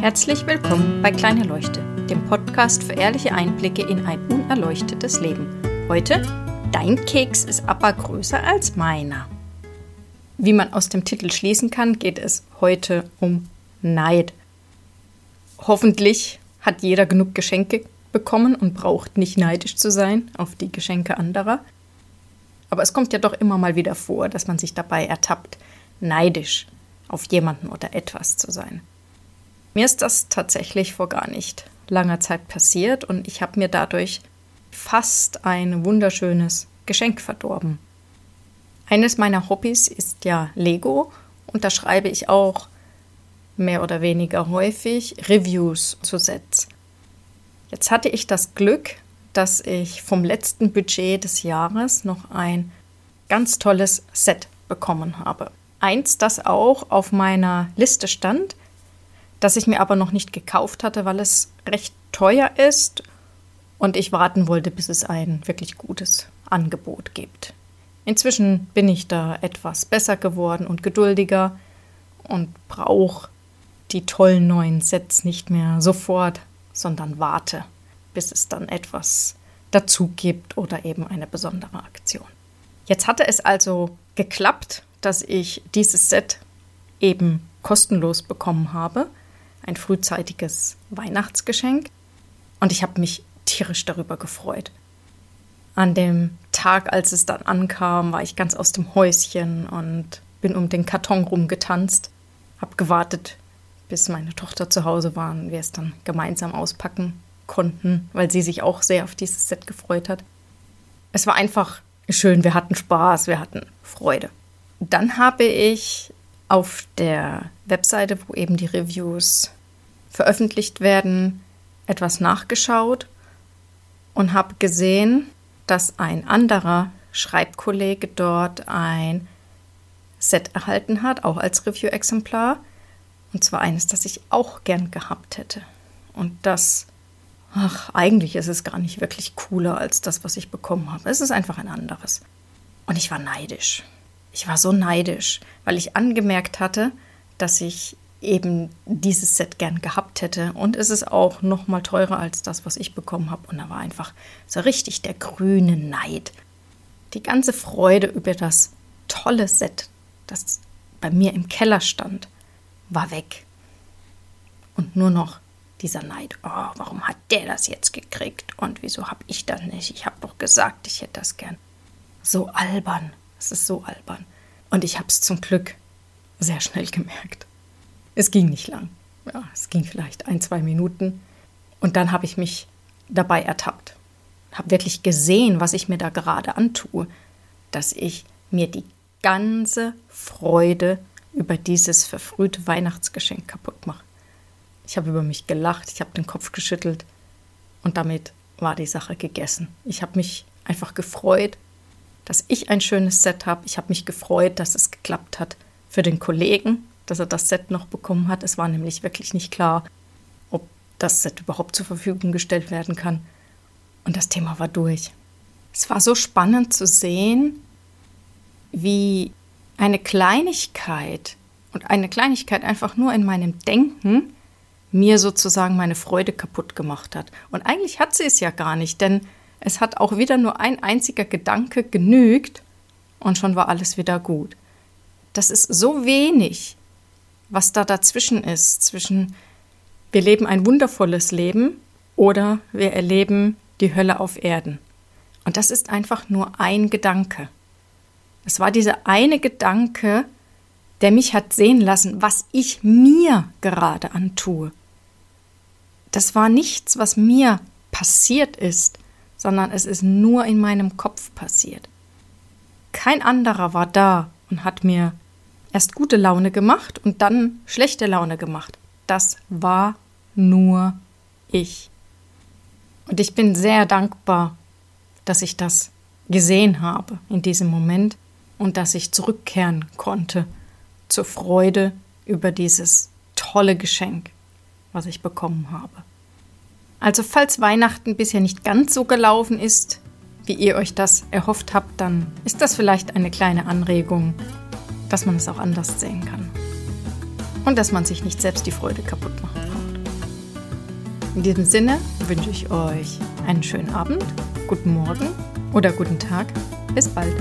Herzlich willkommen bei Kleine Leuchte, dem Podcast für ehrliche Einblicke in ein unerleuchtetes Leben. Heute, dein Keks ist aber größer als meiner. Wie man aus dem Titel schließen kann, geht es heute um Neid. Hoffentlich hat jeder genug Geschenke bekommen und braucht nicht neidisch zu sein auf die Geschenke anderer. Aber es kommt ja doch immer mal wieder vor, dass man sich dabei ertappt, neidisch auf jemanden oder etwas zu sein. Mir ist das tatsächlich vor gar nicht langer Zeit passiert und ich habe mir dadurch fast ein wunderschönes Geschenk verdorben. Eines meiner Hobbys ist ja Lego und da schreibe ich auch mehr oder weniger häufig Reviews zu Sets. Jetzt hatte ich das Glück, dass ich vom letzten Budget des Jahres noch ein ganz tolles Set bekommen habe. Eins, das auch auf meiner Liste stand, das ich mir aber noch nicht gekauft hatte, weil es recht teuer ist und ich warten wollte, bis es ein wirklich gutes Angebot gibt. Inzwischen bin ich da etwas besser geworden und geduldiger und brauche die tollen neuen Sets nicht mehr sofort, sondern warte, bis es dann etwas dazu gibt oder eben eine besondere Aktion. Jetzt hatte es also geklappt, dass ich dieses Set eben kostenlos bekommen habe ein frühzeitiges Weihnachtsgeschenk und ich habe mich tierisch darüber gefreut. An dem Tag, als es dann ankam, war ich ganz aus dem Häuschen und bin um den Karton rumgetanzt, habe gewartet, bis meine Tochter zu Hause war und wir es dann gemeinsam auspacken konnten, weil sie sich auch sehr auf dieses Set gefreut hat. Es war einfach schön, wir hatten Spaß, wir hatten Freude. Dann habe ich auf der Webseite, wo eben die Reviews veröffentlicht werden, etwas nachgeschaut und habe gesehen, dass ein anderer Schreibkollege dort ein Set erhalten hat, auch als Review-Exemplar. Und zwar eines, das ich auch gern gehabt hätte. Und das, ach, eigentlich ist es gar nicht wirklich cooler als das, was ich bekommen habe. Es ist einfach ein anderes. Und ich war neidisch. Ich war so neidisch, weil ich angemerkt hatte, dass ich eben dieses Set gern gehabt hätte. Und es ist auch noch mal teurer als das, was ich bekommen habe. Und da war einfach so richtig der grüne Neid. Die ganze Freude über das tolle Set, das bei mir im Keller stand, war weg. Und nur noch dieser Neid. Oh, warum hat der das jetzt gekriegt? Und wieso habe ich das nicht? Ich habe doch gesagt, ich hätte das gern. So albern. Es ist so albern. Und ich habe es zum Glück sehr schnell gemerkt. Es ging nicht lang. Ja, es ging vielleicht ein, zwei Minuten. Und dann habe ich mich dabei ertappt. Habe wirklich gesehen, was ich mir da gerade antue. Dass ich mir die ganze Freude über dieses verfrühte Weihnachtsgeschenk kaputt mache. Ich habe über mich gelacht, ich habe den Kopf geschüttelt und damit war die Sache gegessen. Ich habe mich einfach gefreut, dass ich ein schönes Set habe. Ich habe mich gefreut, dass es geklappt hat für den Kollegen, dass er das Set noch bekommen hat. Es war nämlich wirklich nicht klar, ob das Set überhaupt zur Verfügung gestellt werden kann. Und das Thema war durch. Es war so spannend zu sehen, wie eine Kleinigkeit und eine Kleinigkeit einfach nur in meinem Denken mir sozusagen meine Freude kaputt gemacht hat. Und eigentlich hat sie es ja gar nicht, denn es hat auch wieder nur ein einziger Gedanke genügt und schon war alles wieder gut. Das ist so wenig, was da dazwischen ist, zwischen wir leben ein wundervolles Leben oder wir erleben die Hölle auf Erden. Und das ist einfach nur ein Gedanke. Es war dieser eine Gedanke, der mich hat sehen lassen, was ich mir gerade antue. Das war nichts, was mir passiert ist, sondern es ist nur in meinem Kopf passiert. Kein anderer war da und hat mir erst gute Laune gemacht und dann schlechte Laune gemacht. Das war nur ich. Und ich bin sehr dankbar, dass ich das gesehen habe in diesem Moment und dass ich zurückkehren konnte zur Freude über dieses tolle Geschenk, was ich bekommen habe. Also falls Weihnachten bisher nicht ganz so gelaufen ist, wie ihr euch das erhofft habt, dann ist das vielleicht eine kleine Anregung, dass man es auch anders sehen kann. Und dass man sich nicht selbst die Freude kaputt machen kann. In diesem Sinne wünsche ich euch einen schönen Abend, guten Morgen oder guten Tag. Bis bald.